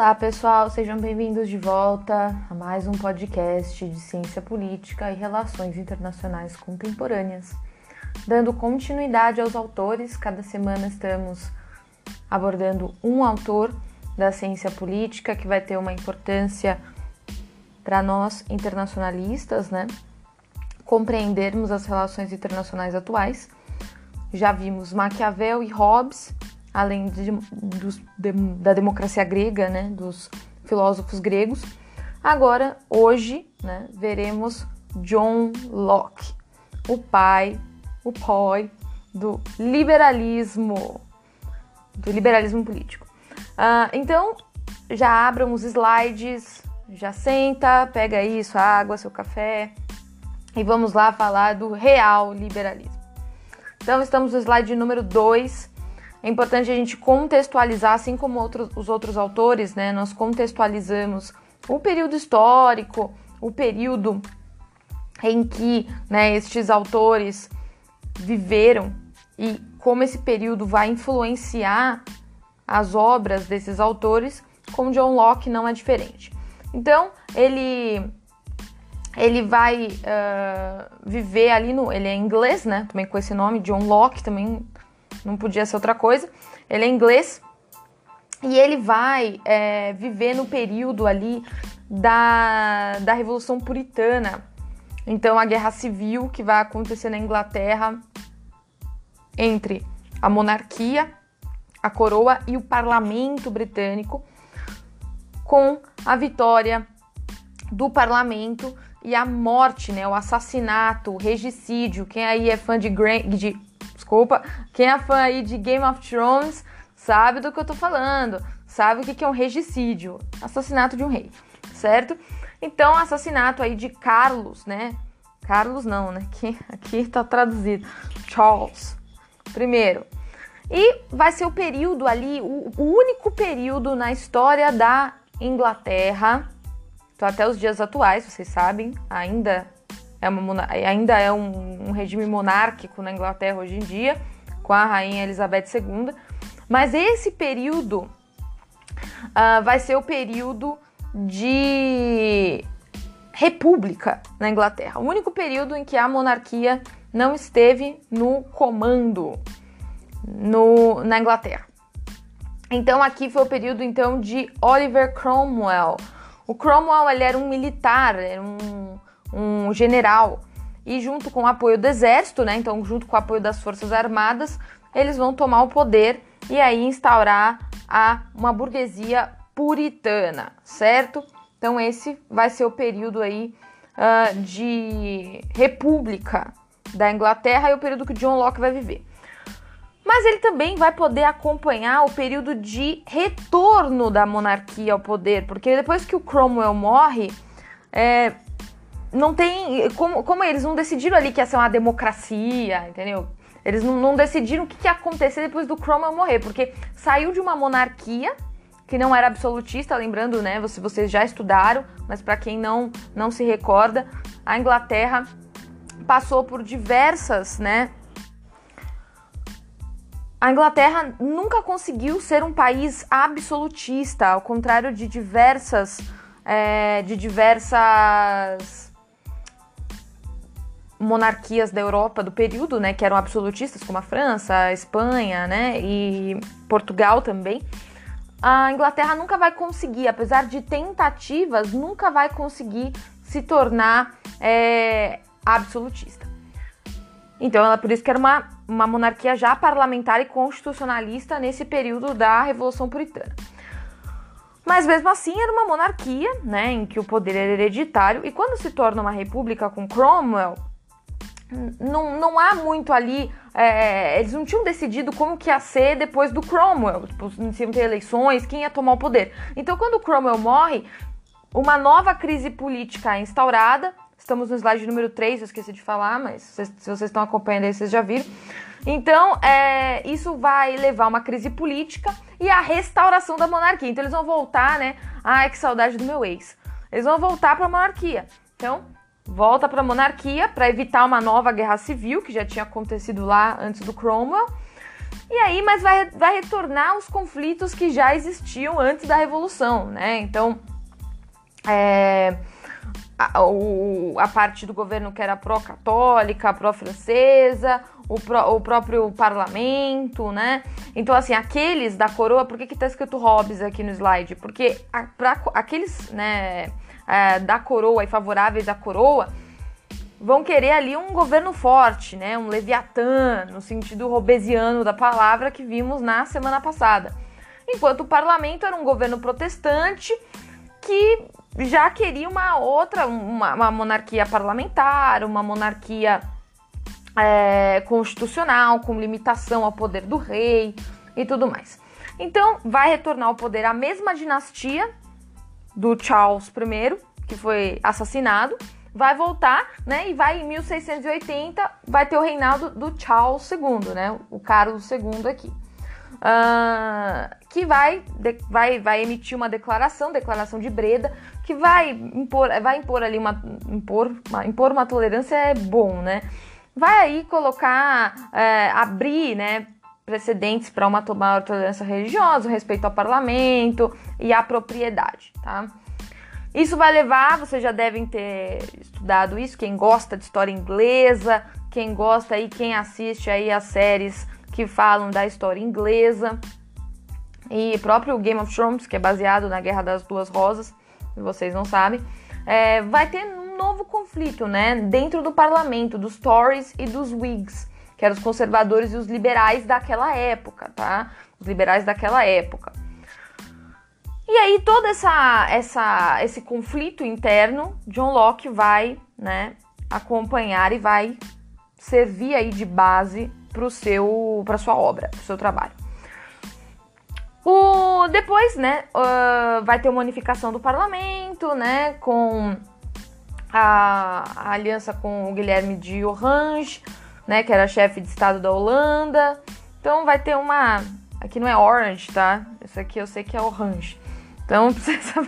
Olá, pessoal, sejam bem-vindos de volta a mais um podcast de ciência política e relações internacionais contemporâneas. Dando continuidade aos autores, cada semana estamos abordando um autor da ciência política que vai ter uma importância para nós internacionalistas, né? Compreendermos as relações internacionais atuais. Já vimos Maquiavel e Hobbes além de, dos, de, da democracia grega, né, dos filósofos gregos. Agora, hoje, né, veremos John Locke, o pai, o pai do liberalismo, do liberalismo político. Uh, então, já abram os slides, já senta, pega aí sua água, seu café e vamos lá falar do real liberalismo. Então, estamos no slide número 2 é importante a gente contextualizar, assim como outros, os outros autores, né? Nós contextualizamos o período histórico, o período em que né, estes autores viveram e como esse período vai influenciar as obras desses autores, com John Locke não é diferente. Então, ele ele vai uh, viver ali no. Ele é inglês, né? Também com esse nome, John Locke, também não podia ser outra coisa. Ele é inglês e ele vai é, viver no período ali da, da Revolução Puritana. Então, a guerra civil que vai acontecer na Inglaterra entre a monarquia, a coroa e o parlamento britânico, com a vitória do parlamento e a morte, né, o assassinato, o regicídio. Quem aí é fã de, de desculpa. Quem é fã aí de Game of Thrones sabe do que eu tô falando, sabe o que é um regicídio, assassinato de um rei, certo? Então, assassinato aí de Carlos, né? Carlos não, né? Aqui, aqui tá traduzido. Charles. Primeiro. E vai ser o período ali, o, o único período na história da Inglaterra, então até os dias atuais, vocês sabem, ainda é uma, ainda é um, um regime monárquico na Inglaterra hoje em dia, com a rainha Elizabeth II. Mas esse período uh, vai ser o período de república na Inglaterra. O único período em que a monarquia não esteve no comando no, na Inglaterra. Então aqui foi o período então de Oliver Cromwell. O Cromwell ele era um militar, era um um general, e junto com o apoio do exército, né, então junto com o apoio das forças armadas, eles vão tomar o poder e aí instaurar a, uma burguesia puritana, certo? Então esse vai ser o período aí uh, de república da Inglaterra e o período que John Locke vai viver. Mas ele também vai poder acompanhar o período de retorno da monarquia ao poder, porque depois que o Cromwell morre, é, não tem. Como, como eles não decidiram ali que ia ser uma democracia, entendeu? Eles não, não decidiram o que, que ia acontecer depois do Cromwell morrer, porque saiu de uma monarquia que não era absolutista, lembrando, né? Se vocês já estudaram, mas para quem não, não se recorda, a Inglaterra passou por diversas, né? A Inglaterra nunca conseguiu ser um país absolutista, ao contrário de diversas, é, de diversas monarquias da Europa do período, né, que eram absolutistas, como a França, a Espanha, né, e Portugal também, a Inglaterra nunca vai conseguir, apesar de tentativas, nunca vai conseguir se tornar é, absolutista. Então, ela por isso que era uma, uma monarquia já parlamentar e constitucionalista nesse período da Revolução Puritana. Mas mesmo assim era uma monarquia, né, em que o poder era hereditário, e quando se torna uma república com Cromwell, não, não há muito ali. É, eles não tinham decidido como que ia ser depois do Cromwell. Tipo, se iam ter eleições, quem ia tomar o poder. Então, quando o Cromwell morre, uma nova crise política é instaurada. Estamos no slide número 3, eu esqueci de falar, mas se, se vocês estão acompanhando aí, vocês já viram. Então, é, isso vai levar a uma crise política e a restauração da monarquia. Então, eles vão voltar, né? Ai, que saudade do meu ex. Eles vão voltar para a monarquia. Então, volta para a monarquia para evitar uma nova guerra civil que já tinha acontecido lá antes do Cromwell. E aí, mas vai, vai retornar os conflitos que já existiam antes da Revolução, né? Então, é, a, o, a parte do governo que era pró-católica, pró-francesa, o, pró, o próprio parlamento, né? Então, assim, aqueles da coroa, por que, que tá escrito Hobbes aqui no slide? Porque a, pra, aqueles, né, é, da coroa e favoráveis à coroa vão querer ali um governo forte, né? Um leviatã, no sentido robesiano da palavra que vimos na semana passada. Enquanto o parlamento era um governo protestante que já queria uma outra, uma, uma monarquia parlamentar, uma monarquia é, constitucional, com limitação ao poder do rei e tudo mais. Então, vai retornar ao poder a mesma dinastia do Charles I, que foi assassinado, vai voltar, né? E vai em 1680 vai ter o reinado do Charles II, né? O Carlos II aqui. Uh, que vai, de, vai, vai emitir uma declaração, declaração de Breda, que vai impor, vai impor ali uma impor, uma, impor uma tolerância é bom, né? Vai aí colocar, é, abrir, né? Precedentes para uma maior tolerância religiosa, respeito ao parlamento e à propriedade, tá? Isso vai levar, vocês já devem ter estudado isso, quem gosta de história inglesa, quem gosta aí, quem assiste aí as séries que falam da história inglesa e próprio Game of Thrones, que é baseado na Guerra das Duas Rosas, vocês não sabem, é, vai ter um novo conflito, né, dentro do parlamento, dos Tories e dos Whigs, que eram os conservadores e os liberais daquela época, tá? Os liberais daquela época. E aí todo essa, essa, esse conflito interno, John Locke vai, né, acompanhar e vai servir aí de base para seu, para sua obra, para o seu trabalho. O, depois, né, uh, vai ter uma unificação do parlamento, né, com a, a, aliança com o Guilherme de Orange, né, que era chefe de estado da Holanda. Então vai ter uma, aqui não é Orange, tá? Isso aqui eu sei que é Orange. Então,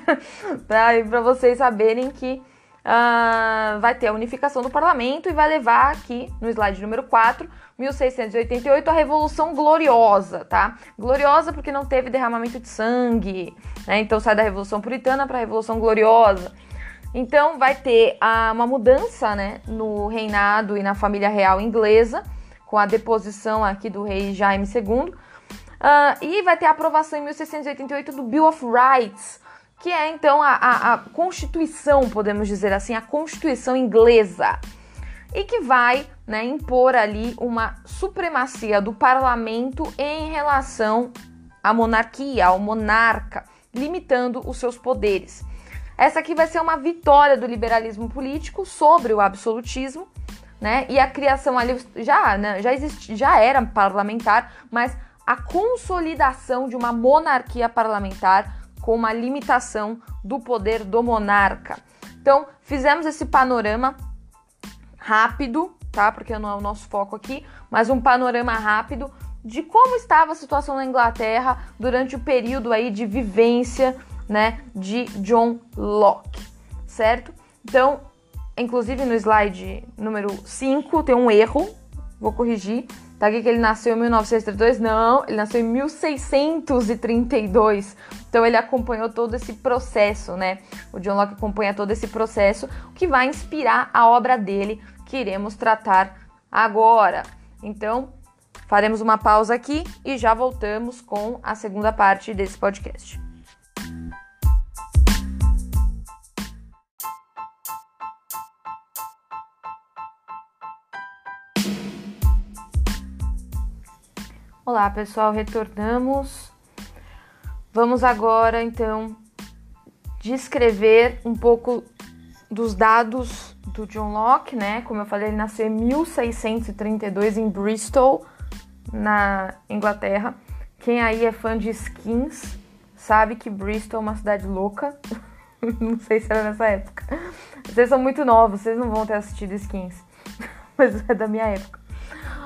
para vocês saberem que uh, vai ter a unificação do parlamento e vai levar aqui no slide número 4, 1688, a Revolução Gloriosa, tá? Gloriosa porque não teve derramamento de sangue, né? Então sai da Revolução Puritana para a Revolução Gloriosa. Então vai ter uh, uma mudança, né, no reinado e na família real inglesa, com a deposição aqui do rei Jaime II Uh, e vai ter a aprovação em 1688 do Bill of Rights, que é então a, a, a Constituição, podemos dizer assim, a Constituição inglesa, e que vai né, impor ali uma supremacia do parlamento em relação à monarquia, ao monarca, limitando os seus poderes. Essa aqui vai ser uma vitória do liberalismo político sobre o absolutismo, né? E a criação ali já, né, já, existe, já era parlamentar, mas a consolidação de uma monarquia parlamentar com uma limitação do poder do monarca. Então, fizemos esse panorama rápido, tá? Porque não é o nosso foco aqui, mas um panorama rápido de como estava a situação na Inglaterra durante o período aí de vivência, né, de John Locke, certo? Então, inclusive no slide número 5 tem um erro, vou corrigir, Tá aqui que ele nasceu em 1932? Não, ele nasceu em 1632. Então ele acompanhou todo esse processo, né? O John Locke acompanha todo esse processo, o que vai inspirar a obra dele que iremos tratar agora. Então, faremos uma pausa aqui e já voltamos com a segunda parte desse podcast. Olá pessoal, retornamos. Vamos agora então descrever um pouco dos dados do John Locke, né? Como eu falei, ele nasceu em 1632 em Bristol, na Inglaterra. Quem aí é fã de skins sabe que Bristol é uma cidade louca. não sei se era nessa época. Vocês são muito novos, vocês não vão ter assistido skins, mas é da minha época.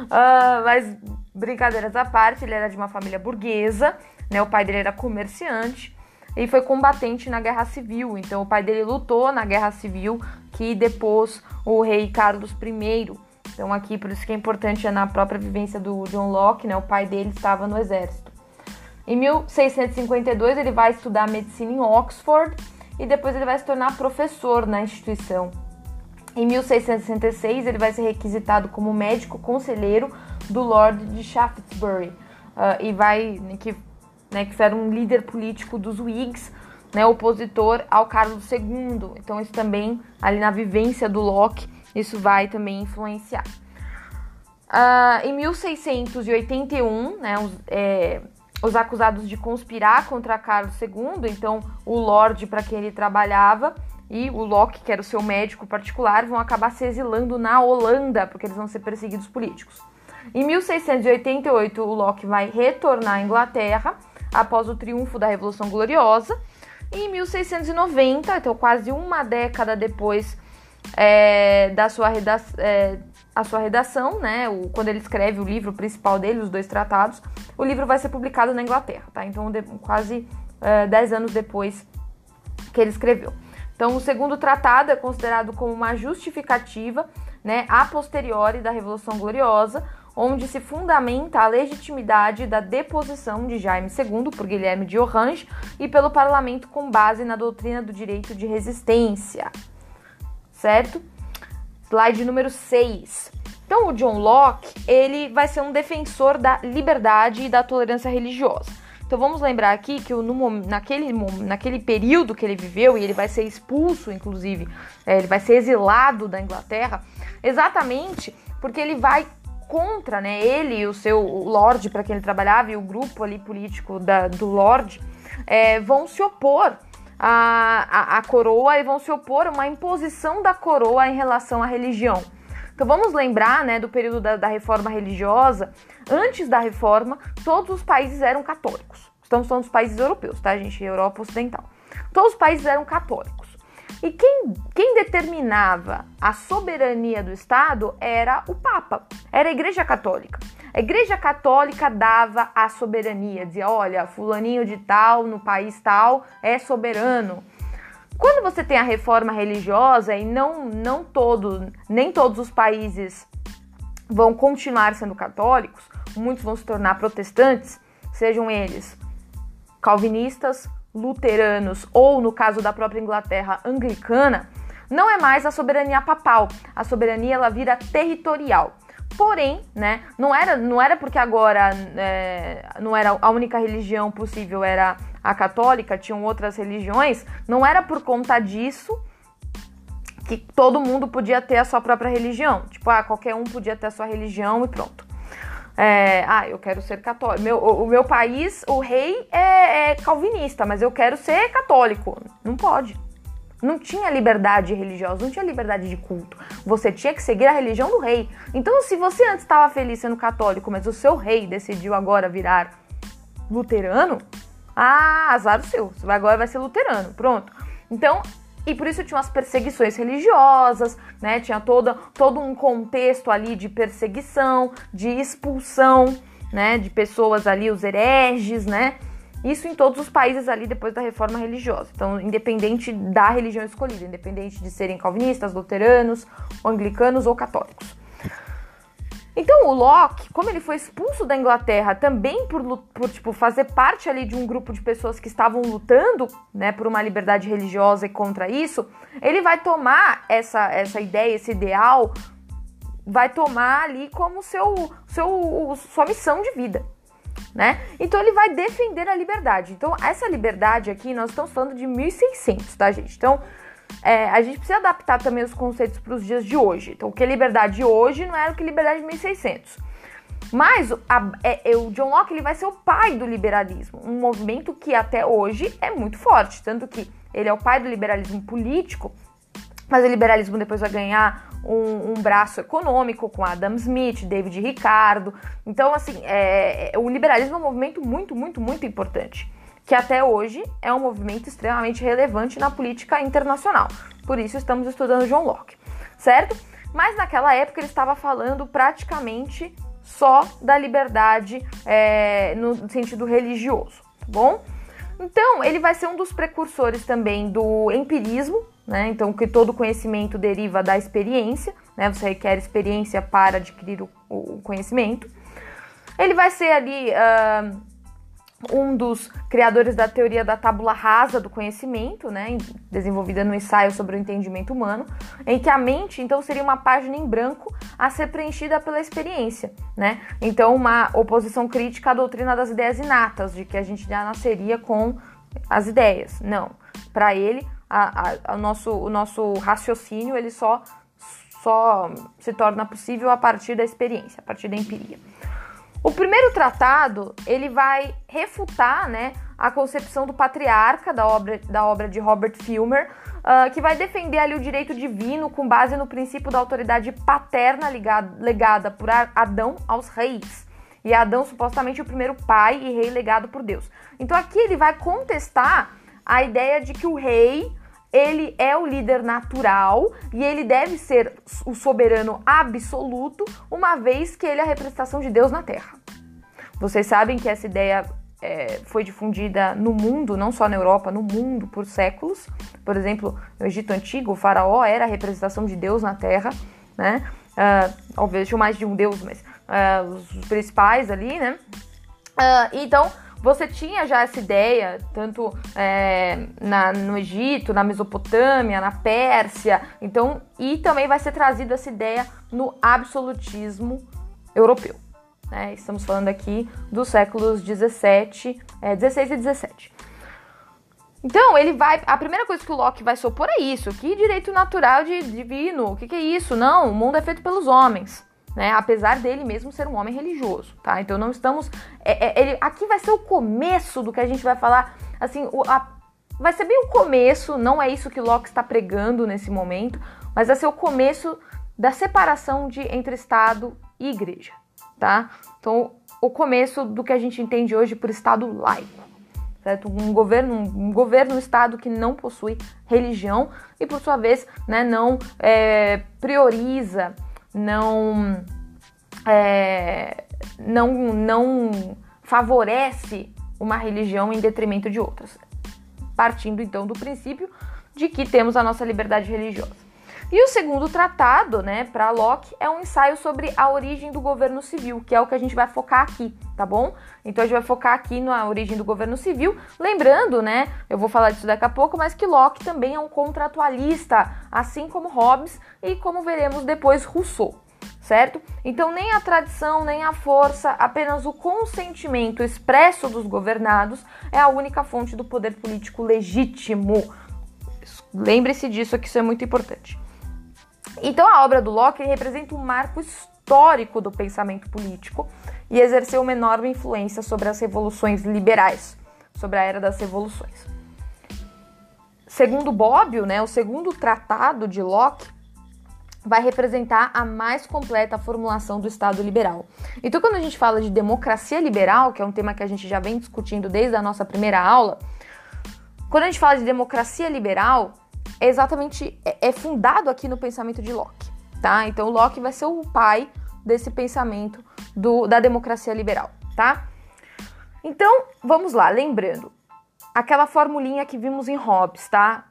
Uh, mas brincadeiras à parte, ele era de uma família burguesa, né? O pai dele era comerciante e foi combatente na Guerra Civil. Então o pai dele lutou na Guerra Civil que depôs o rei Carlos I, Então aqui, por isso que é importante é na própria vivência do John Locke, né? O pai dele estava no exército. Em 1652 ele vai estudar medicina em Oxford e depois ele vai se tornar professor na instituição. Em 1666 ele vai ser requisitado como médico conselheiro do Lord de Shaftesbury uh, e vai que, né, que era um líder político dos Whigs, né, opositor ao Carlos II. Então isso também ali na vivência do Locke isso vai também influenciar. Uh, em 1681, né, os, é, os, acusados de conspirar contra Carlos II, então o Lorde para quem ele trabalhava e o Locke, que era o seu médico particular, vão acabar se exilando na Holanda, porque eles vão ser perseguidos políticos. Em 1688, o Locke vai retornar à Inglaterra após o triunfo da Revolução Gloriosa. E em 1690, então quase uma década depois é, da sua, reda é, a sua redação, né? O, quando ele escreve o livro principal dele, os dois tratados, o livro vai ser publicado na Inglaterra, tá? Então, de, quase é, dez anos depois que ele escreveu. Então, o segundo tratado é considerado como uma justificativa, né, a posteriori da Revolução Gloriosa, onde se fundamenta a legitimidade da deposição de Jaime II por Guilherme de Orange e pelo parlamento com base na doutrina do direito de resistência certo? Slide número 6. Então, o John Locke, ele vai ser um defensor da liberdade e da tolerância religiosa. Então, vamos lembrar aqui que no, naquele, naquele período que ele viveu, e ele vai ser expulso, inclusive, é, ele vai ser exilado da Inglaterra, exatamente porque ele vai contra, né, ele e o seu Lorde para quem ele trabalhava e o grupo ali político da, do Lorde é, vão se opor a, a, a coroa e vão se opor a uma imposição da coroa em relação à religião. Então vamos lembrar né, do período da, da, reforma religiosa. Antes da reforma, todos os países eram católicos. Estamos falando dos países europeus, tá, gente? Europa Ocidental. Todos os países eram católicos. E quem, quem determinava a soberania do Estado era o Papa, era a Igreja Católica. A Igreja Católica dava a soberania, dizia: olha, fulaninho de tal, no país tal, é soberano. Quando você tem a reforma religiosa e não, não todo, nem todos os países vão continuar sendo católicos, muitos vão se tornar protestantes, sejam eles calvinistas, luteranos ou, no caso da própria Inglaterra, anglicana, não é mais a soberania papal. A soberania ela vira territorial. Porém, né, não era, não era porque agora é, não era a única religião possível era a católica, tinham outras religiões, não era por conta disso que todo mundo podia ter a sua própria religião. Tipo, ah, qualquer um podia ter a sua religião e pronto. É, ah, eu quero ser católico. Meu, o, o, meu país, o rei é, é calvinista, mas eu quero ser católico. Não pode. Não tinha liberdade religiosa, não tinha liberdade de culto. Você tinha que seguir a religião do rei. Então, se você antes estava feliz sendo católico, mas o seu rei decidiu agora virar luterano, ah, azar o seu. Você agora vai ser luterano. Pronto. Então, e por isso tinha as perseguições religiosas, né? Tinha toda, todo um contexto ali de perseguição, de expulsão, né? De pessoas ali, os hereges, né? Isso em todos os países ali depois da reforma religiosa. Então, independente da religião escolhida, independente de serem calvinistas, luteranos, anglicanos ou católicos. Então o Locke, como ele foi expulso da Inglaterra também por, por tipo, fazer parte ali de um grupo de pessoas que estavam lutando né, por uma liberdade religiosa e contra isso, ele vai tomar essa, essa ideia, esse ideal, vai tomar ali como seu, seu, sua missão de vida. Né? Então ele vai defender a liberdade. Então essa liberdade aqui, nós estamos falando de 1600, tá gente? Então é, a gente precisa adaptar também os conceitos para os dias de hoje. Então, o que é liberdade hoje não era o que é liberdade de 1600. Mas a, é, é, o John Locke ele vai ser o pai do liberalismo, um movimento que até hoje é muito forte, tanto que ele é o pai do liberalismo político, mas o liberalismo depois vai ganhar um, um braço econômico com Adam Smith, David Ricardo. Então, assim, é, é, o liberalismo é um movimento muito, muito, muito importante que até hoje é um movimento extremamente relevante na política internacional. Por isso estamos estudando John Locke, certo? Mas naquela época ele estava falando praticamente só da liberdade é, no sentido religioso, tá bom? Então, ele vai ser um dos precursores também do empirismo, né? Então, que todo conhecimento deriva da experiência, né? Você requer experiência para adquirir o, o conhecimento. Ele vai ser ali uh, um dos criadores da teoria da tábula rasa do conhecimento, né, desenvolvida no ensaio sobre o entendimento humano, em que a mente, então, seria uma página em branco a ser preenchida pela experiência, né? Então, uma oposição crítica à doutrina das ideias inatas, de que a gente já nasceria com as ideias. Não. Para ele, a, a, a nosso, o nosso raciocínio ele só, só se torna possível a partir da experiência, a partir da empiria. O primeiro tratado ele vai refutar, né, a concepção do patriarca da obra, da obra de Robert Filmer, uh, que vai defender ali o direito divino com base no princípio da autoridade paterna ligado, legada por Adão aos reis. E Adão supostamente o primeiro pai e rei legado por Deus. Então aqui ele vai contestar a ideia de que o rei ele é o líder natural e ele deve ser o soberano absoluto, uma vez que ele é a representação de Deus na Terra. Vocês sabem que essa ideia é, foi difundida no mundo, não só na Europa, no mundo por séculos. Por exemplo, no Egito Antigo, o faraó era a representação de Deus na Terra, né? Uh, talvez tinha mais de um Deus, mas uh, os principais ali, né? Uh, então, você tinha já essa ideia, tanto é, na, no Egito, na Mesopotâmia, na Pérsia, então, e também vai ser trazida essa ideia no absolutismo europeu. Né? Estamos falando aqui dos séculos 17, é, 16 e 17. Então, ele vai. A primeira coisa que o Locke vai se opor é isso. Que direito natural de divino? O que, que é isso? Não, o mundo é feito pelos homens né? Apesar dele mesmo ser um homem religioso, tá? Então não estamos. É, é, ele, aqui vai ser o começo do que a gente vai falar. Assim, o, a, vai ser bem o começo, não é isso que Locke está pregando nesse momento, mas vai ser o começo da separação de, entre Estado e Igreja, tá? Então, o começo do que a gente entende hoje por Estado laico. Certo? Um governo, um governo, um estado que não possui religião e, por sua vez, né, não é, prioriza não, é, não, não favorece uma religião em detrimento de outras. Partindo então do princípio de que temos a nossa liberdade religiosa. E o segundo tratado, né, para Locke, é um ensaio sobre a origem do governo civil, que é o que a gente vai focar aqui, tá bom? Então a gente vai focar aqui na origem do governo civil, lembrando, né, eu vou falar disso daqui a pouco, mas que Locke também é um contratualista, assim como Hobbes e como veremos depois Rousseau certo? Então, nem a tradição, nem a força, apenas o consentimento expresso dos governados é a única fonte do poder político legítimo. Lembre-se disso, que isso é muito importante. Então, a obra do Locke representa um marco histórico do pensamento político e exerceu uma enorme influência sobre as revoluções liberais, sobre a era das revoluções. Segundo Bobbio, né, o segundo tratado de Locke vai representar a mais completa formulação do Estado liberal. Então, quando a gente fala de democracia liberal, que é um tema que a gente já vem discutindo desde a nossa primeira aula, quando a gente fala de democracia liberal, é exatamente é, é fundado aqui no pensamento de Locke, tá? Então, Locke vai ser o pai desse pensamento do, da democracia liberal, tá? Então, vamos lá, lembrando aquela formulinha que vimos em Hobbes, tá?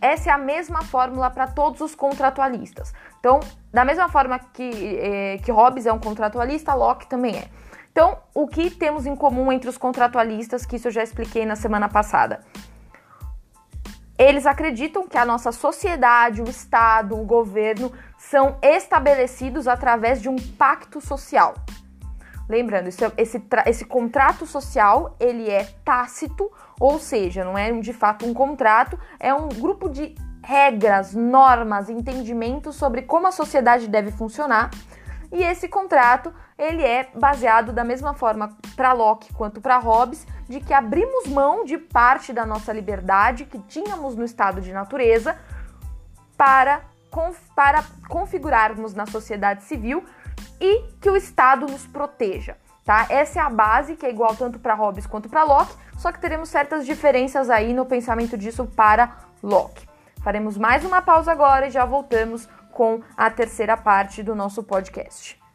Essa é a mesma fórmula para todos os contratualistas. Então, da mesma forma que, eh, que Hobbes é um contratualista, Locke também é. Então, o que temos em comum entre os contratualistas, que isso eu já expliquei na semana passada? Eles acreditam que a nossa sociedade, o Estado, o governo são estabelecidos através de um pacto social. Lembrando, esse, esse, esse contrato social ele é tácito, ou seja, não é de fato um contrato, é um grupo de regras, normas, entendimentos sobre como a sociedade deve funcionar. E esse contrato ele é baseado da mesma forma para Locke quanto para Hobbes, de que abrimos mão de parte da nossa liberdade que tínhamos no estado de natureza para, para configurarmos na sociedade civil e que o Estado nos proteja. Tá? Essa é a base que é igual tanto para Hobbes quanto para Locke, só que teremos certas diferenças aí no pensamento disso para Locke. Faremos mais uma pausa agora e já voltamos com a terceira parte do nosso podcast.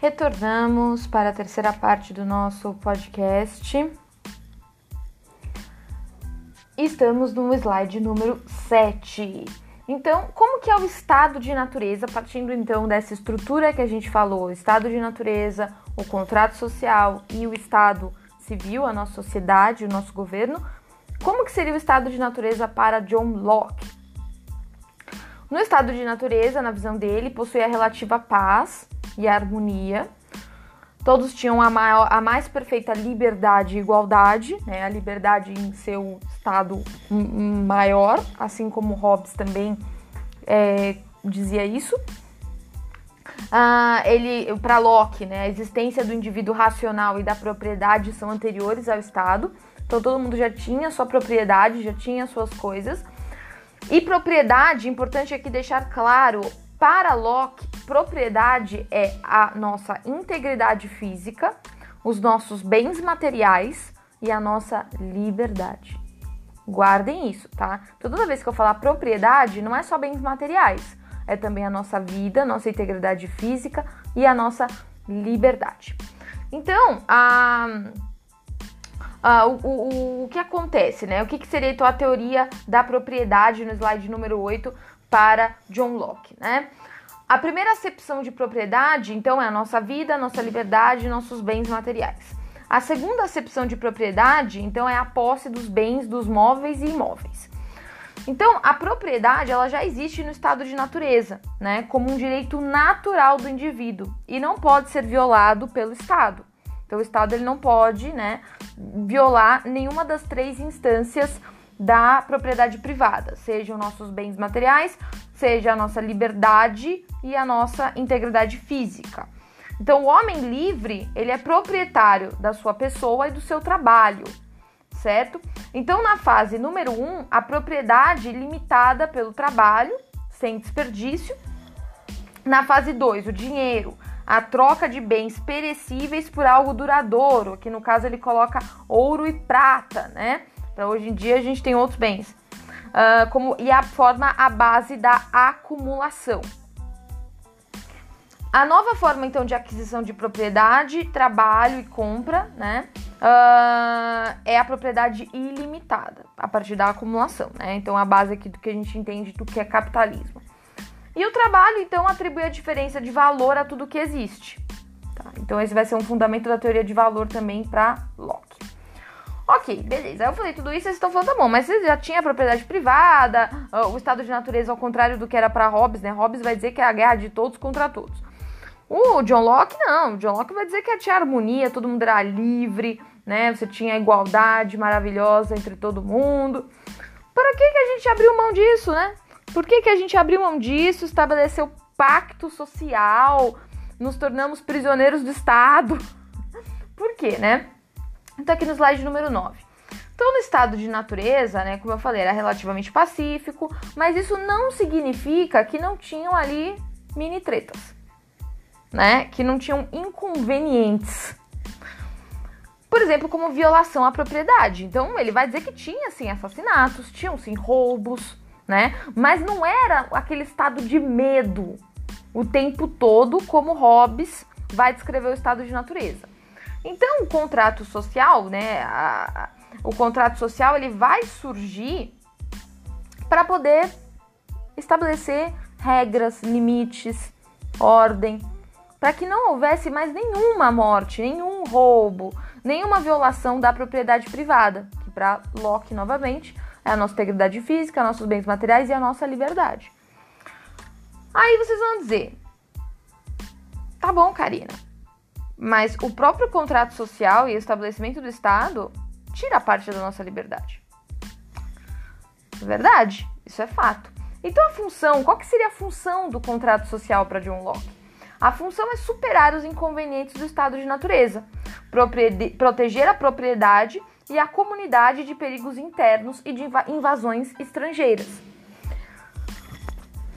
Retornamos para a terceira parte do nosso podcast. Estamos no slide número 7. Então, como que é o estado de natureza, partindo então dessa estrutura que a gente falou, estado de natureza, o contrato social e o estado civil, a nossa sociedade, o nosso governo, como que seria o estado de natureza para John Locke? No estado de natureza, na visão dele, possui a relativa paz e harmonia. Todos tinham a, maior, a mais perfeita liberdade e igualdade, né? a liberdade em seu estado maior, assim como Hobbes também é, dizia isso. Ah, ele, para Locke, né, a existência do indivíduo racional e da propriedade são anteriores ao Estado. Então todo mundo já tinha sua propriedade, já tinha suas coisas. E propriedade, importante aqui deixar claro, para Locke, propriedade é a nossa integridade física, os nossos bens materiais e a nossa liberdade. Guardem isso, tá? Então, toda vez que eu falar propriedade, não é só bens materiais, é também a nossa vida, nossa integridade física e a nossa liberdade. Então, a Uh, o, o, o, que acontece, né? O que, que seria então a teoria da propriedade no slide número 8 para John Locke, né? A primeira acepção de propriedade, então, é a nossa vida, nossa liberdade, nossos bens materiais. A segunda acepção de propriedade, então, é a posse dos bens, dos móveis e imóveis. Então, a propriedade, ela já existe no estado de natureza, né, como um direito natural do indivíduo e não pode ser violado pelo Estado. Então o Estado ele não pode, né, violar nenhuma das três instâncias da propriedade privada, sejam nossos bens materiais, seja a nossa liberdade e a nossa integridade física. Então o homem livre, ele é proprietário da sua pessoa e do seu trabalho, certo? Então na fase número 1, um, a propriedade limitada pelo trabalho, sem desperdício. Na fase 2, o dinheiro, a troca de bens perecíveis por algo duradouro, que no caso ele coloca ouro e prata, né? Para hoje em dia a gente tem outros bens. Uh, como, e a forma a base da acumulação. A nova forma então de aquisição de propriedade, trabalho e compra, né? Uh, é a propriedade ilimitada a partir da acumulação, né? Então a base aqui do que a gente entende do que é capitalismo. E o trabalho, então, atribui a diferença de valor a tudo que existe. Tá? Então, esse vai ser um fundamento da teoria de valor também para Locke. Ok, beleza. Eu falei tudo isso, vocês estão falando, tá bom, mas você já tinha propriedade privada, ah, o estado de natureza ao contrário do que era para Hobbes, né? Hobbes vai dizer que é a guerra de todos contra todos. O John Locke, não. O John Locke vai dizer que tinha harmonia, todo mundo era livre, né? Você tinha igualdade maravilhosa entre todo mundo. Para que, que a gente abriu mão disso, né? Por que, que a gente abriu mão disso, estabeleceu pacto social, nos tornamos prisioneiros do Estado? Por quê, né? Então, aqui no slide número 9. Então, no estado de natureza, né, como eu falei, era relativamente pacífico, mas isso não significa que não tinham ali mini tretas, né? Que não tinham inconvenientes. Por exemplo, como violação à propriedade. Então, ele vai dizer que tinha sim assassinatos, tinham sim roubos, né? Mas não era aquele estado de medo o tempo todo, como Hobbes vai descrever o estado de natureza. Então, o contrato social, né? A, a, o contrato social ele vai surgir para poder estabelecer regras, limites, ordem, para que não houvesse mais nenhuma morte, nenhum roubo, nenhuma violação da propriedade privada, que para Locke novamente é a nossa integridade física, nossos bens materiais e a nossa liberdade. Aí vocês vão dizer: tá bom, Karina, mas o próprio contrato social e estabelecimento do Estado tira parte da nossa liberdade. Verdade, isso é fato. Então a função, qual que seria a função do contrato social para John Locke? A função é superar os inconvenientes do estado de natureza, proteger a propriedade e a comunidade de perigos internos e de invasões estrangeiras.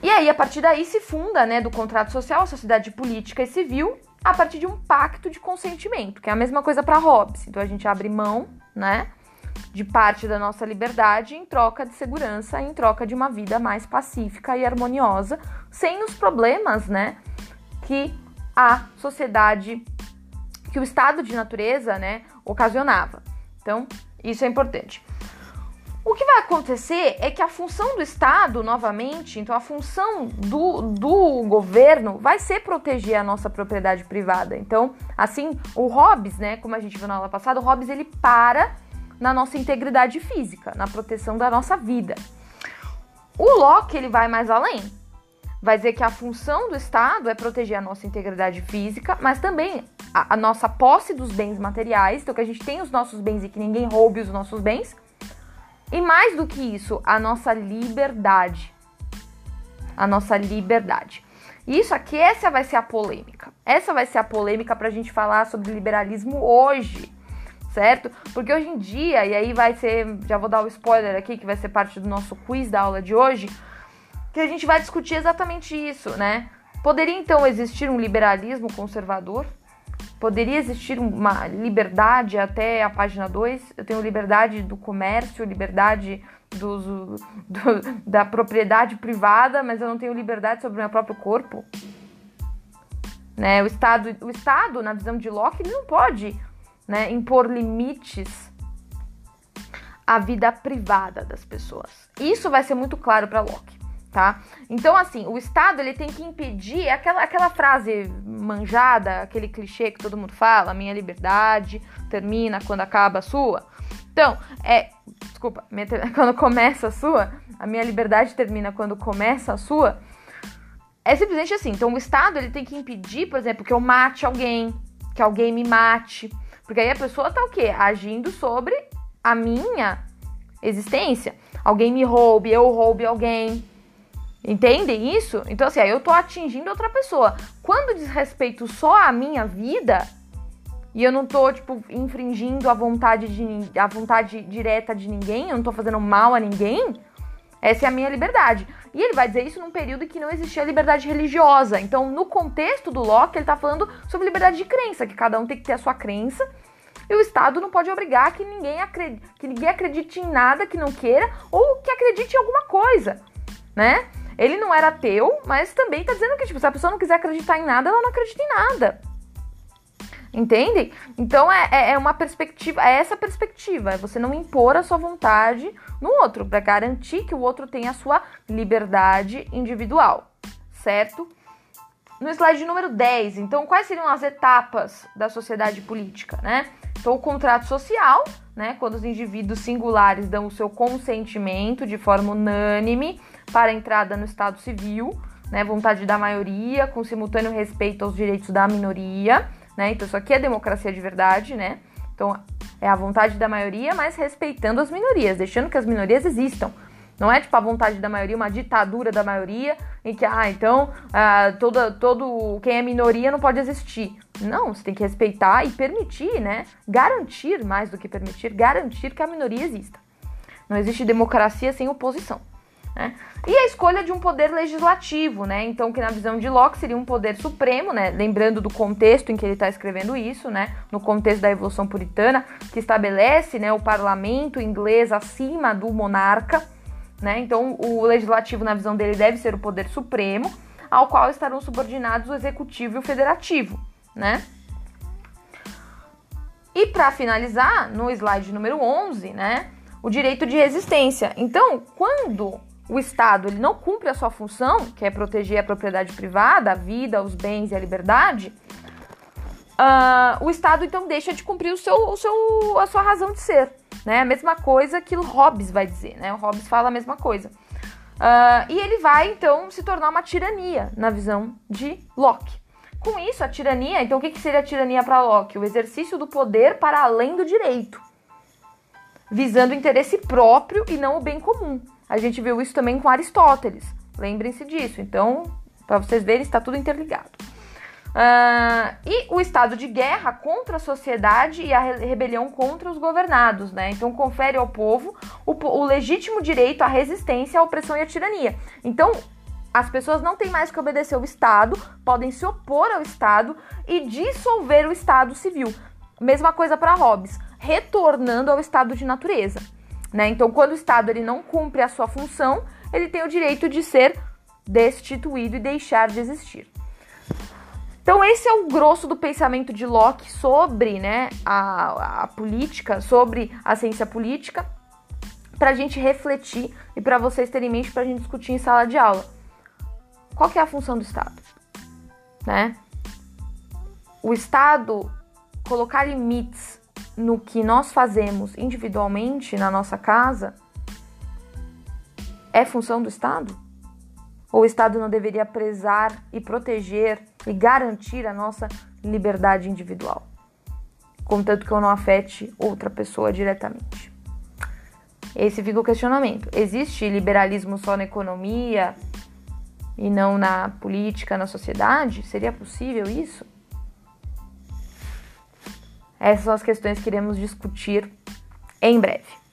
E aí, a partir daí, se funda, né, do contrato social, a sociedade política e civil, a partir de um pacto de consentimento, que é a mesma coisa para Hobbes. Então, a gente abre mão, né, de parte da nossa liberdade em troca de segurança, em troca de uma vida mais pacífica e harmoniosa, sem os problemas, né, que a sociedade que o estado de natureza, né, ocasionava. Então, isso é importante. O que vai acontecer é que a função do Estado, novamente, então a função do, do governo vai ser proteger a nossa propriedade privada. Então, assim, o Hobbes, né, como a gente viu na aula passada, o Hobbes ele para na nossa integridade física, na proteção da nossa vida. O Locke ele vai mais além. Vai dizer que a função do Estado é proteger a nossa integridade física, mas também a, a nossa posse dos bens materiais, então que a gente tem os nossos bens e que ninguém roube os nossos bens e mais do que isso, a nossa liberdade. A nossa liberdade. Isso aqui, essa vai ser a polêmica. Essa vai ser a polêmica para a gente falar sobre liberalismo hoje, certo? Porque hoje em dia, e aí vai ser, já vou dar o um spoiler aqui, que vai ser parte do nosso quiz da aula de hoje, que a gente vai discutir exatamente isso, né? Poderia então existir um liberalismo conservador? Poderia existir uma liberdade até a página 2. Eu tenho liberdade do comércio, liberdade do, da propriedade privada, mas eu não tenho liberdade sobre o meu próprio corpo. Né? O, Estado, o Estado, na visão de Locke, ele não pode né, impor limites à vida privada das pessoas. Isso vai ser muito claro para Locke tá? Então, assim, o Estado ele tem que impedir aquela, aquela frase manjada, aquele clichê que todo mundo fala, minha liberdade termina quando acaba a sua. Então, é, desculpa, minha, quando começa a sua, a minha liberdade termina quando começa a sua. É simplesmente assim. Então, o Estado ele tem que impedir, por exemplo, que eu mate alguém, que alguém me mate, porque aí a pessoa tá o quê? Agindo sobre a minha existência. Alguém me roube, eu roube alguém, Entendem isso? Então, assim, aí eu tô atingindo outra pessoa. Quando diz respeito só à minha vida, e eu não tô, tipo, infringindo a vontade, de, a vontade direta de ninguém, eu não tô fazendo mal a ninguém, essa é a minha liberdade. E ele vai dizer isso num período que não existia liberdade religiosa. Então, no contexto do Locke, ele tá falando sobre liberdade de crença, que cada um tem que ter a sua crença. E o Estado não pode obrigar que ninguém acredite, que ninguém acredite em nada que não queira ou que acredite em alguma coisa, né? Ele não era ateu, mas também tá dizendo que, tipo, se a pessoa não quiser acreditar em nada, ela não acredita em nada. Entende? Então é, é, é uma perspectiva, é essa perspectiva, é você não impor a sua vontade no outro, para garantir que o outro tenha a sua liberdade individual, certo? No slide número 10, então, quais seriam as etapas da sociedade política, né? Então, o contrato social, né? Quando os indivíduos singulares dão o seu consentimento de forma unânime para a entrada no Estado civil, né? Vontade da maioria, com simultâneo respeito aos direitos da minoria, né? Então, isso aqui é democracia de verdade, né? Então, é a vontade da maioria, mas respeitando as minorias, deixando que as minorias existam. Não é tipo a vontade da maioria, uma ditadura da maioria, em que, ah, então ah, toda, todo quem é minoria não pode existir. Não, você tem que respeitar e permitir, né? Garantir, mais do que permitir, garantir que a minoria exista. Não existe democracia sem oposição. Né? E a escolha de um poder legislativo, né? Então, que na visão de Locke seria um poder supremo, né? Lembrando do contexto em que ele está escrevendo isso, né? No contexto da Evolução Puritana, que estabelece né, o parlamento inglês acima do monarca né? Então, o legislativo, na visão dele, deve ser o poder supremo, ao qual estarão subordinados o executivo e o federativo, né? E para finalizar, no slide número 11, né, o direito de resistência. Então, quando o Estado ele não cumpre a sua função, que é proteger a propriedade privada, a vida, os bens e a liberdade, uh, o Estado então deixa de cumprir o seu, o seu, a sua razão de ser né? A mesma coisa que o Hobbes vai dizer, né? O Hobbes fala a mesma coisa. Uh, e ele vai, então, se tornar uma tirania na visão de Locke. Com isso, a tirania, então o que, que seria a tirania para Locke? O exercício do poder para além do direito, visando o interesse próprio e não o bem comum. A gente viu isso também com Aristóteles, lembrem-se disso. Então, para vocês verem, está tudo interligado. Uh, e o estado de guerra contra a sociedade e a rebelião contra os governados, né? Então confere ao povo o, o legítimo direito à resistência, à opressão e à tirania. Então as pessoas não têm mais que obedecer ao Estado, podem se opor ao Estado e dissolver o Estado civil. Mesma coisa para Hobbes, retornando ao estado de natureza. Né? Então, quando o Estado ele não cumpre a sua função, ele tem o direito de ser destituído e deixar de existir. Então, esse é o grosso do pensamento de Locke sobre né, a, a política, sobre a ciência política, para a gente refletir e para vocês terem em mente para a gente discutir em sala de aula. Qual que é a função do Estado? Né? O Estado colocar limites no que nós fazemos individualmente na nossa casa é função do Estado? Ou o Estado não deveria prezar e proteger e garantir a nossa liberdade individual, contanto que eu não afete outra pessoa diretamente? Esse fica o questionamento. Existe liberalismo só na economia e não na política, na sociedade? Seria possível isso? Essas são as questões que iremos discutir em breve.